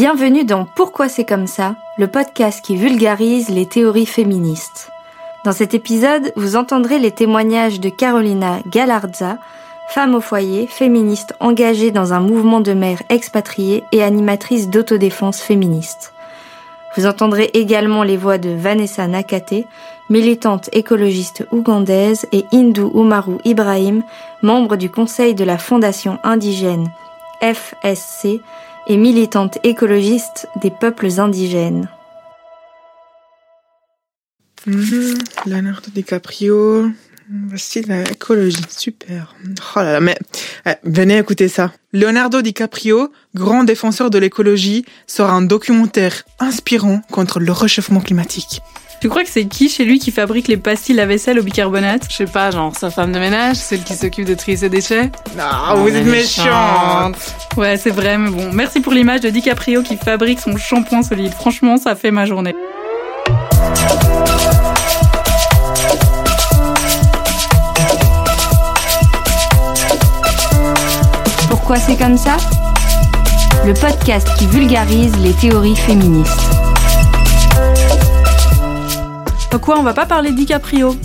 Bienvenue dans Pourquoi c'est comme ça, le podcast qui vulgarise les théories féministes. Dans cet épisode, vous entendrez les témoignages de Carolina Galarza, femme au foyer, féministe engagée dans un mouvement de mères expatriées et animatrice d'autodéfense féministe. Vous entendrez également les voix de Vanessa Nakate, militante écologiste ougandaise, et Hindu Umaru Ibrahim, membre du conseil de la fondation indigène FSC et militante écologiste des peuples indigènes. Mhm, Leonardo DiCaprio, voici l'écologie, super. Oh là là, mais eh, venez écouter ça. Leonardo DiCaprio, grand défenseur de l'écologie, sort un documentaire inspirant contre le réchauffement climatique. Tu crois que c'est qui chez lui qui fabrique les pastilles à vaisselle au bicarbonate Je sais pas, genre sa femme de ménage, celle qui s'occupe de trier ses déchets Ah, vous êtes méchante Ouais, c'est vrai, mais bon. Merci pour l'image de DiCaprio qui fabrique son shampoing solide. Franchement, ça fait ma journée. Pourquoi c'est comme ça? Le podcast qui vulgarise les théories féministes. Quoi, on va pas parler de DiCaprio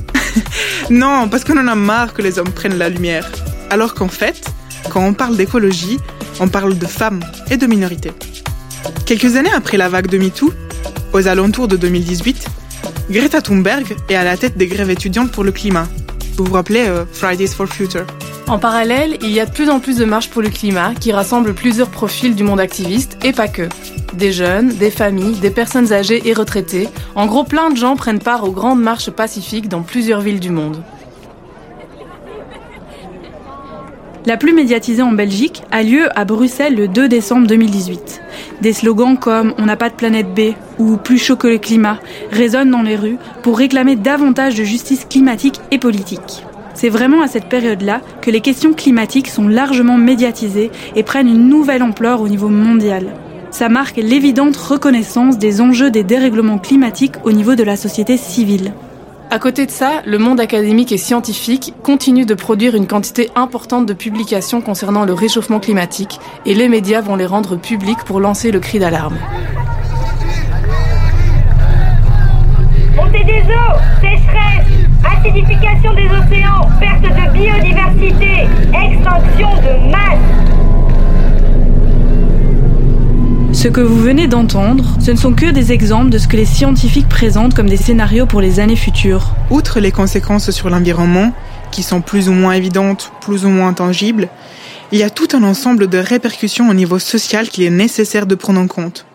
Non, parce qu'on en a marre que les hommes prennent la lumière. Alors qu'en fait, quand on parle d'écologie, on parle de femmes et de minorités. Quelques années après la vague de MeToo, aux alentours de 2018, Greta Thunberg est à la tête des grèves étudiantes pour le climat. Vous vous rappelez euh, Fridays for Future? En parallèle, il y a de plus en plus de marches pour le climat qui rassemblent plusieurs profils du monde activiste et pas que. Des jeunes, des familles, des personnes âgées et retraitées. En gros, plein de gens prennent part aux grandes marches pacifiques dans plusieurs villes du monde. La plus médiatisée en Belgique a lieu à Bruxelles le 2 décembre 2018. Des slogans comme On n'a pas de planète B ou Plus chaud que le climat résonnent dans les rues pour réclamer davantage de justice climatique et politique. C'est vraiment à cette période-là que les questions climatiques sont largement médiatisées et prennent une nouvelle ampleur au niveau mondial. Ça marque l'évidente reconnaissance des enjeux des dérèglements climatiques au niveau de la société civile. À côté de ça, le monde académique et scientifique continue de produire une quantité importante de publications concernant le réchauffement climatique et les médias vont les rendre publics pour lancer le cri d'alarme. Montée des eaux, sécheresse, acidification des océans, perte de biodiversité, extinction de masse. Ce que vous venez d'entendre, ce ne sont que des exemples de ce que les scientifiques présentent comme des scénarios pour les années futures. Outre les conséquences sur l'environnement, qui sont plus ou moins évidentes, plus ou moins tangibles, il y a tout un ensemble de répercussions au niveau social qu'il est nécessaire de prendre en compte.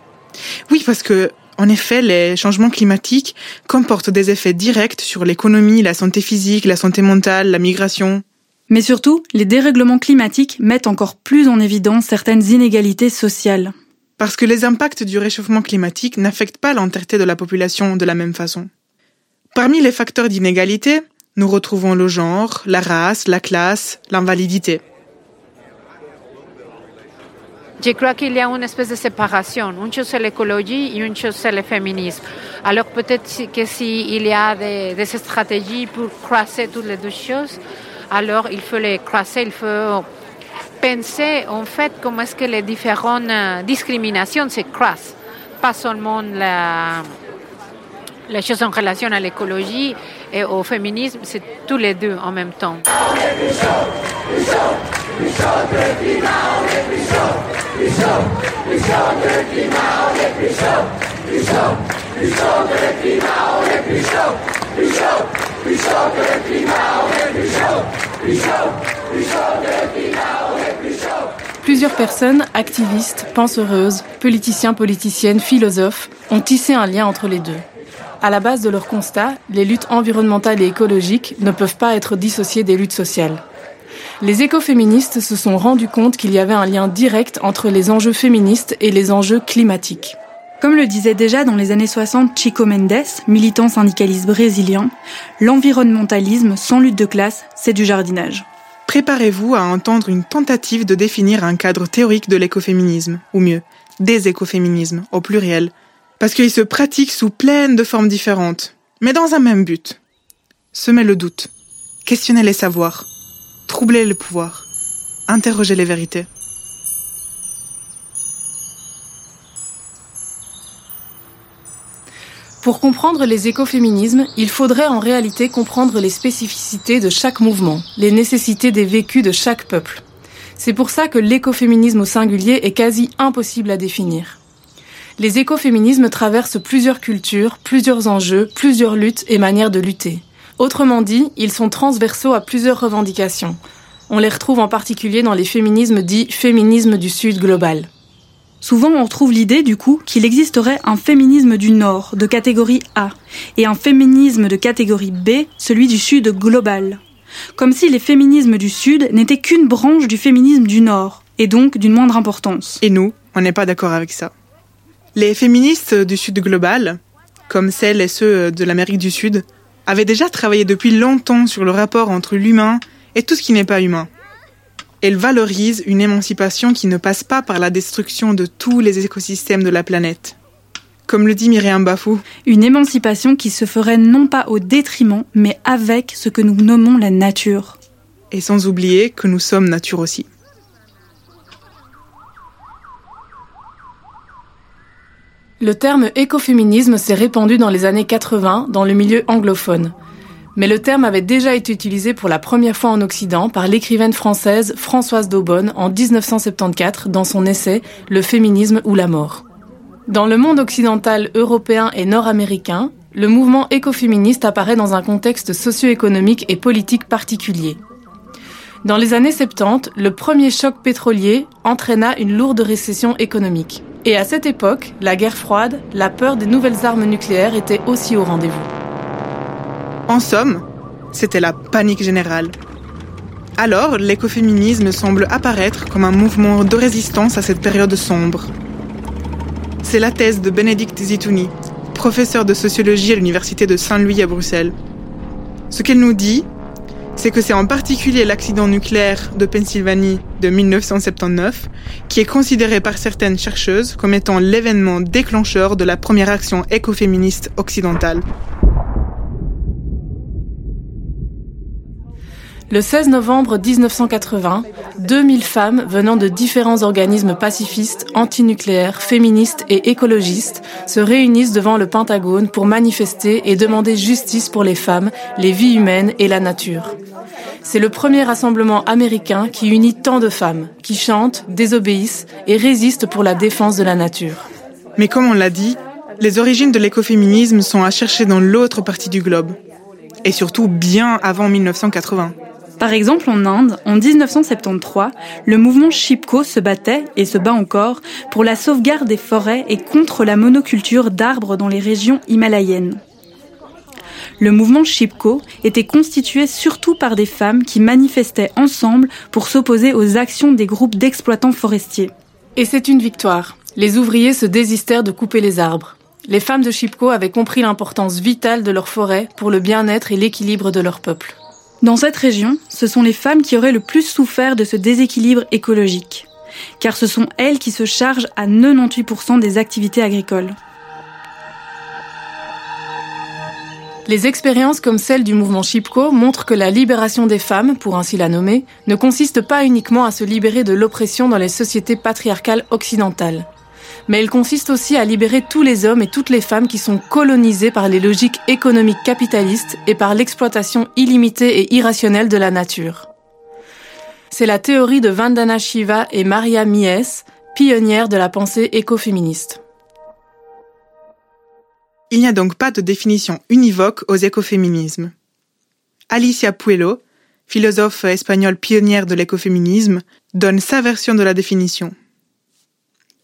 Oui, parce que, en effet, les changements climatiques comportent des effets directs sur l'économie, la santé physique, la santé mentale, la migration. Mais surtout, les dérèglements climatiques mettent encore plus en évidence certaines inégalités sociales. Parce que les impacts du réchauffement climatique n'affectent pas l'entièreté de la population de la même façon. Parmi les facteurs d'inégalité, nous retrouvons le genre, la race, la classe, l'invalidité. Je crois qu'il y a une espèce de séparation. Une chose c'est l'écologie et une chose c'est le féminisme. Alors peut-être que s'il y a des, des, stratégies pour croiser toutes les deux choses, alors il faut les croiser, il faut penser en fait comment est-ce que les différentes discriminations se croisent. Pas seulement la, les choses en relation à l'écologie et au féminisme, c'est tous les deux en même temps. Plusieurs personnes, activistes, penseuses, politiciens, politiciennes, philosophes, ont tissé un lien entre les deux. À la base de leur constat, les luttes environnementales et écologiques ne peuvent pas être dissociées des luttes sociales. Les écoféministes se sont rendus compte qu'il y avait un lien direct entre les enjeux féministes et les enjeux climatiques. Comme le disait déjà dans les années 60 Chico Mendes, militant syndicaliste brésilien, l'environnementalisme sans lutte de classe, c'est du jardinage. Préparez-vous à entendre une tentative de définir un cadre théorique de l'écoféminisme, ou mieux, des écoféminismes, au pluriel, parce qu'ils se pratiquent sous plein de formes différentes, mais dans un même but. Semer le doute, questionner les savoirs, troubler le pouvoir, interroger les vérités. Pour comprendre les écoféminismes, il faudrait en réalité comprendre les spécificités de chaque mouvement, les nécessités des vécus de chaque peuple. C'est pour ça que l'écoféminisme au singulier est quasi impossible à définir. Les écoféminismes traversent plusieurs cultures, plusieurs enjeux, plusieurs luttes et manières de lutter. Autrement dit, ils sont transversaux à plusieurs revendications. On les retrouve en particulier dans les féminismes dits féminisme du Sud global. Souvent, on retrouve l'idée, du coup, qu'il existerait un féminisme du Nord, de catégorie A, et un féminisme de catégorie B, celui du Sud global. Comme si les féminismes du Sud n'étaient qu'une branche du féminisme du Nord, et donc d'une moindre importance. Et nous, on n'est pas d'accord avec ça. Les féministes du Sud global, comme celles et ceux de l'Amérique du Sud, avaient déjà travaillé depuis longtemps sur le rapport entre l'humain et tout ce qui n'est pas humain. Elles valorisent une émancipation qui ne passe pas par la destruction de tous les écosystèmes de la planète. Comme le dit Myriam Bafou. Une émancipation qui se ferait non pas au détriment, mais avec ce que nous nommons la nature. Et sans oublier que nous sommes nature aussi. Le terme écoféminisme s'est répandu dans les années 80 dans le milieu anglophone. Mais le terme avait déjà été utilisé pour la première fois en Occident par l'écrivaine française Françoise Daubonne en 1974 dans son essai Le féminisme ou la mort. Dans le monde occidental, européen et nord-américain, le mouvement écoféministe apparaît dans un contexte socio-économique et politique particulier. Dans les années 70, le premier choc pétrolier entraîna une lourde récession économique. Et à cette époque, la guerre froide, la peur des nouvelles armes nucléaires était aussi au rendez-vous. En somme, c'était la panique générale. Alors, l'écoféminisme semble apparaître comme un mouvement de résistance à cette période sombre. C'est la thèse de Bénédicte Zitouni, professeur de sociologie à l'université de Saint-Louis à Bruxelles. Ce qu'elle nous dit, c'est que c'est en particulier l'accident nucléaire de Pennsylvanie de 1979 qui est considéré par certaines chercheuses comme étant l'événement déclencheur de la première action écoféministe occidentale. Le 16 novembre 1980, 2000 femmes venant de différents organismes pacifistes, antinucléaires, féministes et écologistes se réunissent devant le Pentagone pour manifester et demander justice pour les femmes, les vies humaines et la nature. C'est le premier rassemblement américain qui unit tant de femmes, qui chantent, désobéissent et résistent pour la défense de la nature. Mais comme on l'a dit, les origines de l'écoféminisme sont à chercher dans l'autre partie du globe. Et surtout bien avant 1980. Par exemple, en Inde, en 1973, le mouvement Chipko se battait, et se bat encore, pour la sauvegarde des forêts et contre la monoculture d'arbres dans les régions himalayennes. Le mouvement Chipko était constitué surtout par des femmes qui manifestaient ensemble pour s'opposer aux actions des groupes d'exploitants forestiers. Et c'est une victoire. Les ouvriers se désistèrent de couper les arbres. Les femmes de Chipko avaient compris l'importance vitale de leurs forêts pour le bien-être et l'équilibre de leur peuple. Dans cette région, ce sont les femmes qui auraient le plus souffert de ce déséquilibre écologique, car ce sont elles qui se chargent à 98% des activités agricoles. Les expériences comme celle du mouvement Chipko montrent que la libération des femmes, pour ainsi la nommer, ne consiste pas uniquement à se libérer de l'oppression dans les sociétés patriarcales occidentales mais elle consiste aussi à libérer tous les hommes et toutes les femmes qui sont colonisés par les logiques économiques capitalistes et par l'exploitation illimitée et irrationnelle de la nature. C'est la théorie de Vandana Shiva et Maria Mies, pionnière de la pensée écoféministe. Il n'y a donc pas de définition univoque aux écoféminismes. Alicia Puello, philosophe espagnole pionnière de l'écoféminisme, donne sa version de la définition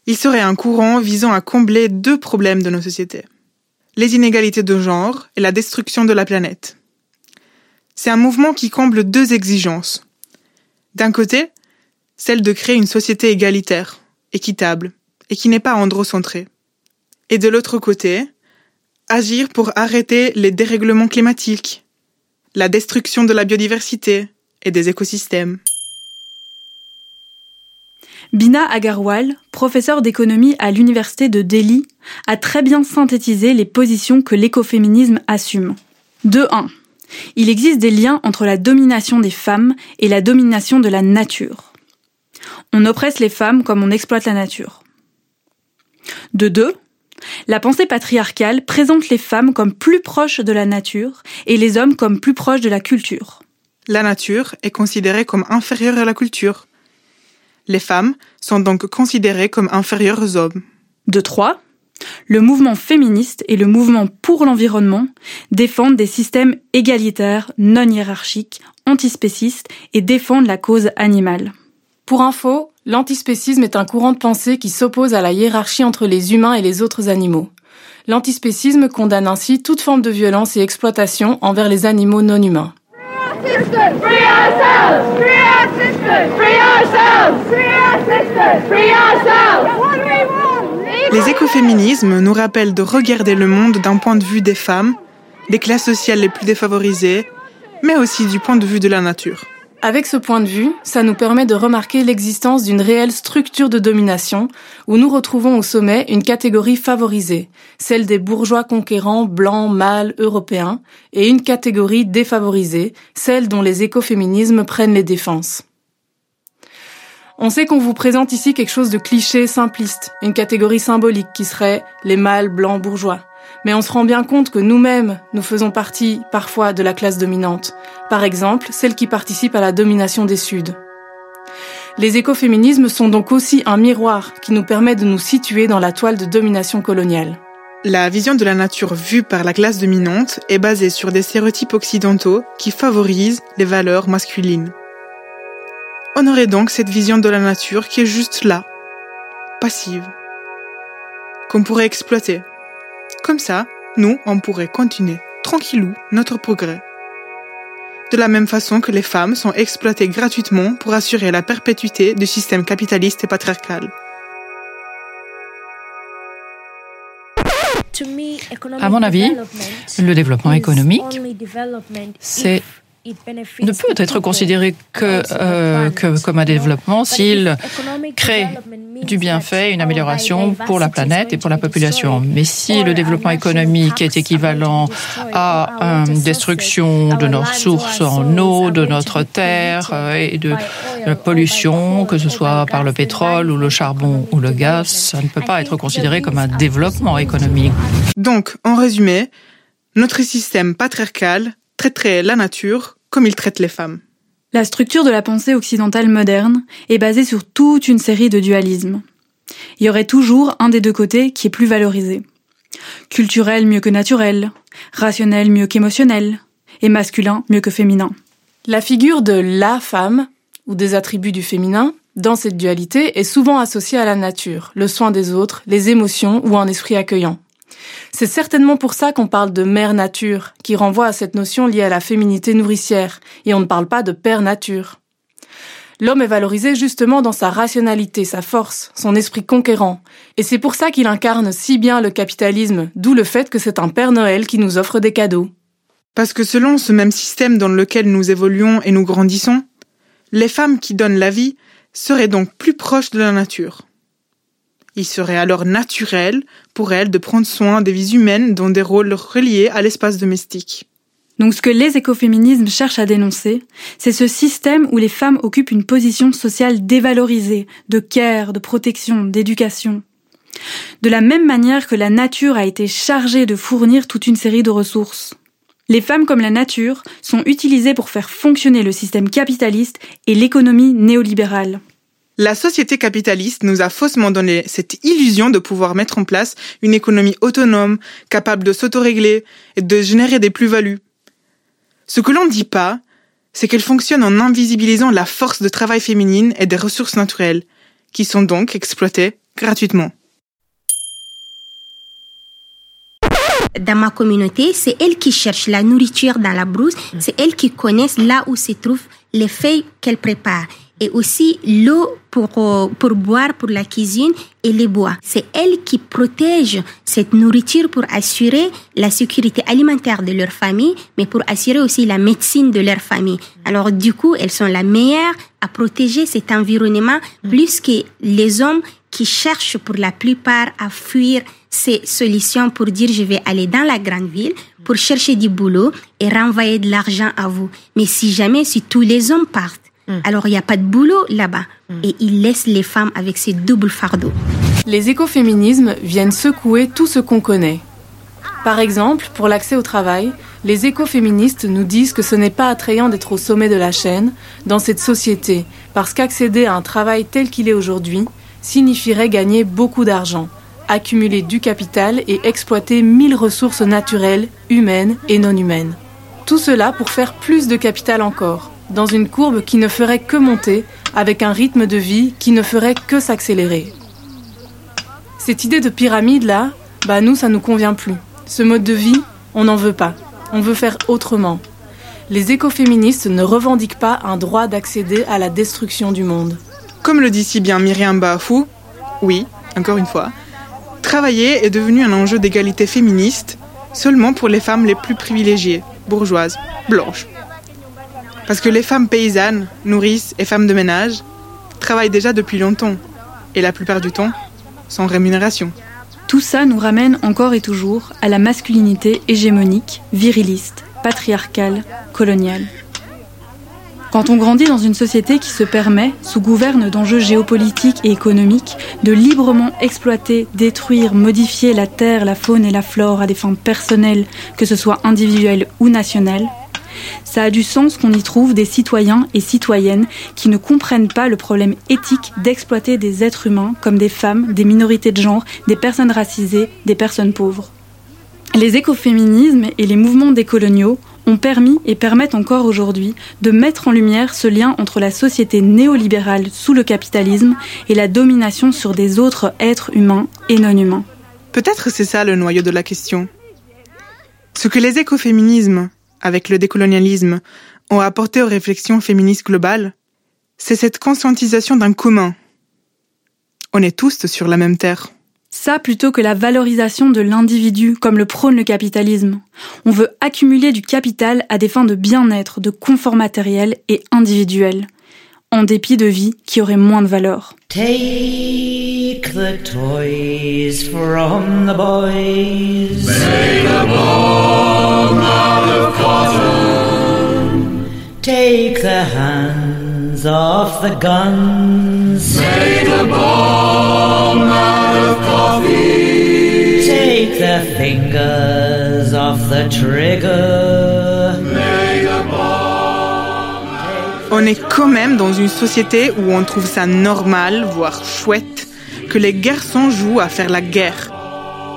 il serait un courant visant à combler deux problèmes de nos sociétés. Les inégalités de genre et la destruction de la planète. C'est un mouvement qui comble deux exigences. D'un côté, celle de créer une société égalitaire, équitable, et qui n'est pas androcentrée. Et de l'autre côté, agir pour arrêter les dérèglements climatiques, la destruction de la biodiversité et des écosystèmes. Bina Agarwal, professeur d'économie à l'université de Delhi, a très bien synthétisé les positions que l'écoféminisme assume. De 1. Il existe des liens entre la domination des femmes et la domination de la nature. On oppresse les femmes comme on exploite la nature. De 2. La pensée patriarcale présente les femmes comme plus proches de la nature et les hommes comme plus proches de la culture. La nature est considérée comme inférieure à la culture. Les femmes sont donc considérées comme inférieures aux hommes. De trois, le mouvement féministe et le mouvement pour l'environnement défendent des systèmes égalitaires, non hiérarchiques, antispécistes et défendent la cause animale. Pour info, l'antispécisme est un courant de pensée qui s'oppose à la hiérarchie entre les humains et les autres animaux. L'antispécisme condamne ainsi toute forme de violence et exploitation envers les animaux non humains. Les écoféminismes nous rappellent de regarder le monde d'un point de vue des femmes, des classes sociales les plus défavorisées, mais aussi du point de vue de la nature. Avec ce point de vue, ça nous permet de remarquer l'existence d'une réelle structure de domination où nous retrouvons au sommet une catégorie favorisée, celle des bourgeois conquérants blancs, mâles, européens, et une catégorie défavorisée, celle dont les écoféminismes prennent les défenses. On sait qu'on vous présente ici quelque chose de cliché, simpliste, une catégorie symbolique qui serait les mâles blancs bourgeois. Mais on se rend bien compte que nous-mêmes, nous faisons partie parfois de la classe dominante. Par exemple, celle qui participe à la domination des Suds. Les écoféminismes sont donc aussi un miroir qui nous permet de nous situer dans la toile de domination coloniale. La vision de la nature vue par la classe dominante est basée sur des stéréotypes occidentaux qui favorisent les valeurs masculines. On aurait donc cette vision de la nature qui est juste là, passive, qu'on pourrait exploiter. Comme ça, nous, on pourrait continuer tranquillou notre progrès. De la même façon que les femmes sont exploitées gratuitement pour assurer la perpétuité du système capitaliste et patriarcal. À mon avis, le développement économique, c'est ne peut être considéré que, euh, que comme un développement s'il crée du bienfait, une amélioration pour la planète et pour la population. Mais si le développement économique est équivalent à une destruction de nos ressources en eau, de notre terre euh, et de la pollution, que ce soit par le pétrole ou le charbon ou le gaz, ça ne peut pas être considéré comme un développement économique. Donc, en résumé, notre système patriarcal traiterait la nature comme il traite les femmes. La structure de la pensée occidentale moderne est basée sur toute une série de dualismes. Il y aurait toujours un des deux côtés qui est plus valorisé. Culturel mieux que naturel, rationnel mieux qu'émotionnel, et masculin mieux que féminin. La figure de la femme, ou des attributs du féminin, dans cette dualité est souvent associée à la nature, le soin des autres, les émotions ou un esprit accueillant. C'est certainement pour ça qu'on parle de mère nature, qui renvoie à cette notion liée à la féminité nourricière, et on ne parle pas de père nature. L'homme est valorisé justement dans sa rationalité, sa force, son esprit conquérant, et c'est pour ça qu'il incarne si bien le capitalisme, d'où le fait que c'est un Père Noël qui nous offre des cadeaux. Parce que selon ce même système dans lequel nous évoluons et nous grandissons, les femmes qui donnent la vie seraient donc plus proches de la nature. Il serait alors naturel pour elles de prendre soin des vies humaines dans des rôles reliés à l'espace domestique. Donc ce que les écoféminismes cherchent à dénoncer, c'est ce système où les femmes occupent une position sociale dévalorisée, de care, de protection, d'éducation. De la même manière que la nature a été chargée de fournir toute une série de ressources. Les femmes comme la nature sont utilisées pour faire fonctionner le système capitaliste et l'économie néolibérale. La société capitaliste nous a faussement donné cette illusion de pouvoir mettre en place une économie autonome, capable de s'autorégler et de générer des plus-values. Ce que l'on ne dit pas, c'est qu'elle fonctionne en invisibilisant la force de travail féminine et des ressources naturelles, qui sont donc exploitées gratuitement. Dans ma communauté, c'est elles qui cherchent la nourriture dans la brousse, c'est elles qui connaissent là où se trouvent les feuilles qu'elles préparent et aussi l'eau pour, euh, pour boire pour la cuisine et les bois. C'est elles qui protègent cette nourriture pour assurer la sécurité alimentaire de leur famille, mais pour assurer aussi la médecine de leur famille. Alors du coup, elles sont la meilleure à protéger cet environnement plus que les hommes qui cherchent pour la plupart à fuir ces solutions pour dire je vais aller dans la grande ville pour chercher du boulot et renvoyer de l'argent à vous. Mais si jamais, si tous les hommes partent, alors il n'y a pas de boulot là-bas. Et ils laissent les femmes avec ces doubles fardeaux. Les écoféminismes viennent secouer tout ce qu'on connaît. Par exemple, pour l'accès au travail, les écoféministes nous disent que ce n'est pas attrayant d'être au sommet de la chaîne dans cette société, parce qu'accéder à un travail tel qu'il est aujourd'hui signifierait gagner beaucoup d'argent, accumuler du capital et exploiter mille ressources naturelles, humaines et non humaines. Tout cela pour faire plus de capital encore, dans une courbe qui ne ferait que monter, avec un rythme de vie qui ne ferait que s'accélérer. Cette idée de pyramide-là, bah nous, ça nous convient plus. Ce mode de vie, on n'en veut pas. On veut faire autrement. Les écoféministes ne revendiquent pas un droit d'accéder à la destruction du monde. Comme le dit si bien Myriam Bafou, oui, encore une fois, travailler est devenu un enjeu d'égalité féministe seulement pour les femmes les plus privilégiées, bourgeoises, blanches. Parce que les femmes paysannes, nourrices et femmes de ménage travaillent déjà depuis longtemps, et la plupart du temps, sans rémunération. Tout ça nous ramène encore et toujours à la masculinité hégémonique, viriliste, patriarcale, coloniale. Quand on grandit dans une société qui se permet, sous gouverne d'enjeux géopolitiques et économiques, de librement exploiter, détruire, modifier la terre, la faune et la flore à des fins personnelles, que ce soit individuelles ou nationales, ça a du sens qu'on y trouve des citoyens et citoyennes qui ne comprennent pas le problème éthique d'exploiter des êtres humains comme des femmes, des minorités de genre, des personnes racisées, des personnes pauvres. Les écoféminismes et les mouvements décoloniaux ont permis et permettent encore aujourd'hui de mettre en lumière ce lien entre la société néolibérale sous le capitalisme et la domination sur des autres êtres humains et non humains. Peut-être c'est ça le noyau de la question. Ce que les écoféminismes, avec le décolonialisme, ont apporté aux réflexions féministes globales, c'est cette conscientisation d'un commun. On est tous sur la même terre. Ça plutôt que la valorisation de l'individu comme le prône le capitalisme. On veut accumuler du capital à des fins de bien-être, de confort matériel et individuel, en dépit de vie qui aurait moins de valeur. Take the toys from the boys. Take the hands off the guns. Take the fingers off the trigger. On est quand même dans une société où on trouve ça normal, voire chouette, que les garçons jouent à faire la guerre.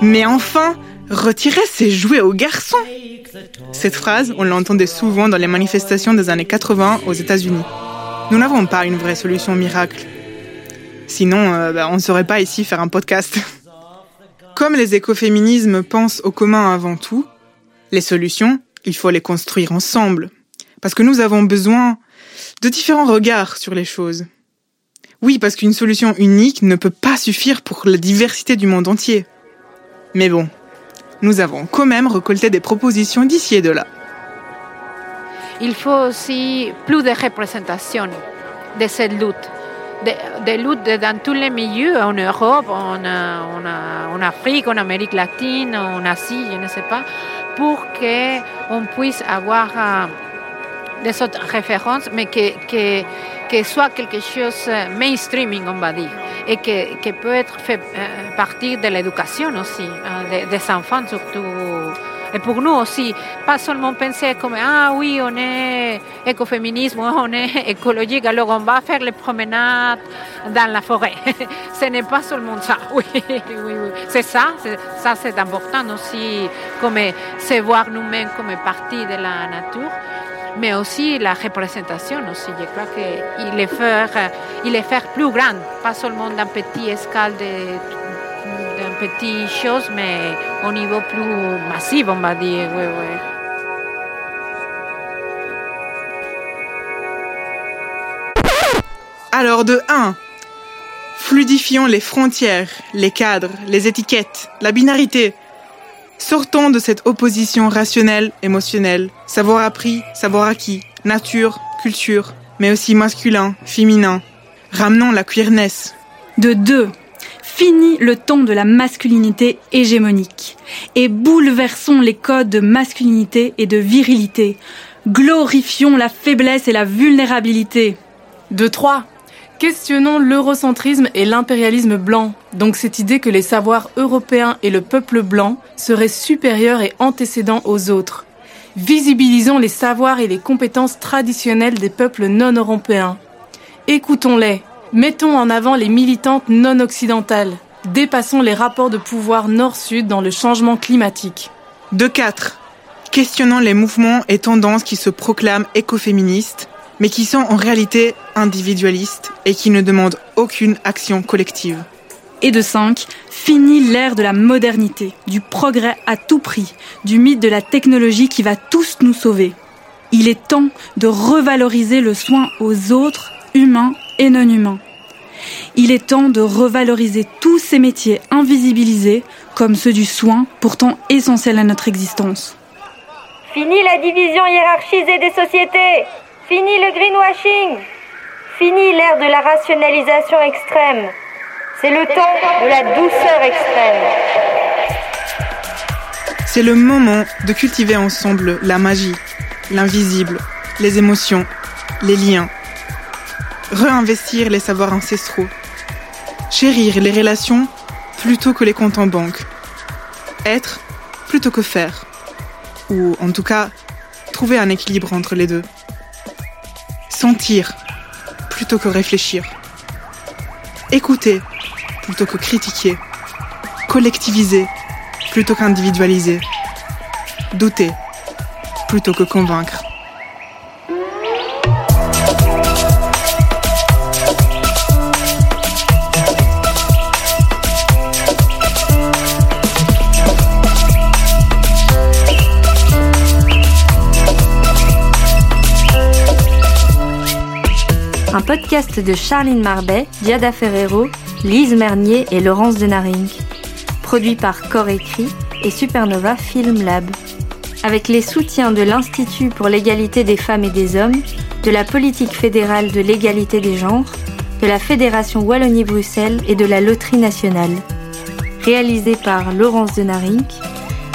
Mais enfin, retirez ces jouets aux garçons Cette phrase, on l'entendait souvent dans les manifestations des années 80 aux États-Unis. Nous n'avons pas une vraie solution miracle. Sinon, euh, bah, on ne saurait pas ici faire un podcast. Comme les écoféminismes pensent au commun avant tout, les solutions, il faut les construire ensemble. Parce que nous avons besoin de différents regards sur les choses. Oui, parce qu'une solution unique ne peut pas suffire pour la diversité du monde entier. Mais bon, nous avons quand même récolté des propositions d'ici et de là. Il faut aussi plus de représentation de cette lutte. Des de luttes dans tous les milieux, en Europe, en, en, en, Afrique, en Amérique latine, en Asie, je ne sais pas, pour qu'on puisse avoir uh, des autres références, mais que, que, que soit quelque chose mainstreaming, on va dire, et que, que peut être fait euh, partie de l'éducation aussi, euh, des, des enfants surtout. Et pour nous aussi, pas seulement penser comme ah oui, on est écoféminisme, on est écologique, alors on va faire les promenades dans la forêt. Ce n'est pas seulement ça, oui, oui, oui. c'est ça, ça c'est important aussi, comme se voir nous-mêmes comme partie de la nature mais aussi la représentation aussi. Je crois qu'il est faire, il faire plus grand, pas seulement dans petit escale d'un petit chose, mais au niveau plus massif, on va dire. Oui, oui. Alors de 1, fluidifions les frontières, les cadres, les étiquettes, la binarité. Sortons de cette opposition rationnelle, émotionnelle, savoir appris, savoir acquis, nature, culture, mais aussi masculin, féminin. Ramenons la queerness. De 2, Fini le temps de la masculinité hégémonique et bouleversons les codes de masculinité et de virilité. Glorifions la faiblesse et la vulnérabilité. De trois, Questionnons l'eurocentrisme et l'impérialisme blanc, donc cette idée que les savoirs européens et le peuple blanc seraient supérieurs et antécédents aux autres. Visibilisons les savoirs et les compétences traditionnelles des peuples non européens. Écoutons-les. Mettons en avant les militantes non occidentales. Dépassons les rapports de pouvoir nord-sud dans le changement climatique. De 4. Questionnons les mouvements et tendances qui se proclament écoféministes mais qui sont en réalité individualistes et qui ne demandent aucune action collective. Et de 5, fini l'ère de la modernité, du progrès à tout prix, du mythe de la technologie qui va tous nous sauver. Il est temps de revaloriser le soin aux autres, humains et non humains. Il est temps de revaloriser tous ces métiers invisibilisés, comme ceux du soin, pourtant essentiels à notre existence. Fini la division hiérarchisée des sociétés Fini le greenwashing Fini l'ère de la rationalisation extrême. C'est le temps de la douceur extrême. C'est le moment de cultiver ensemble la magie, l'invisible, les émotions, les liens. Réinvestir les savoirs ancestraux. Chérir les relations plutôt que les comptes en banque. Être plutôt que faire. Ou en tout cas, trouver un équilibre entre les deux. Sentir plutôt que réfléchir. Écouter plutôt que critiquer. Collectiviser plutôt qu'individualiser. Douter plutôt que convaincre. Un podcast de Charline Marbet, Diada Ferrero, Lise Mernier et Laurence Denaring. Produit par Corps Écrit et Supernova Film Lab. Avec les soutiens de l'Institut pour l'égalité des femmes et des hommes, de la politique fédérale de l'égalité des genres, de la Fédération Wallonie-Bruxelles et de la Loterie nationale. Réalisé par Laurence Denaring,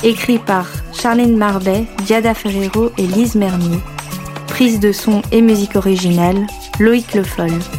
écrit par Charline Marbet, Diada Ferrero et Lise Mernier. Prise de son et musique originale, Loïc Le Foll.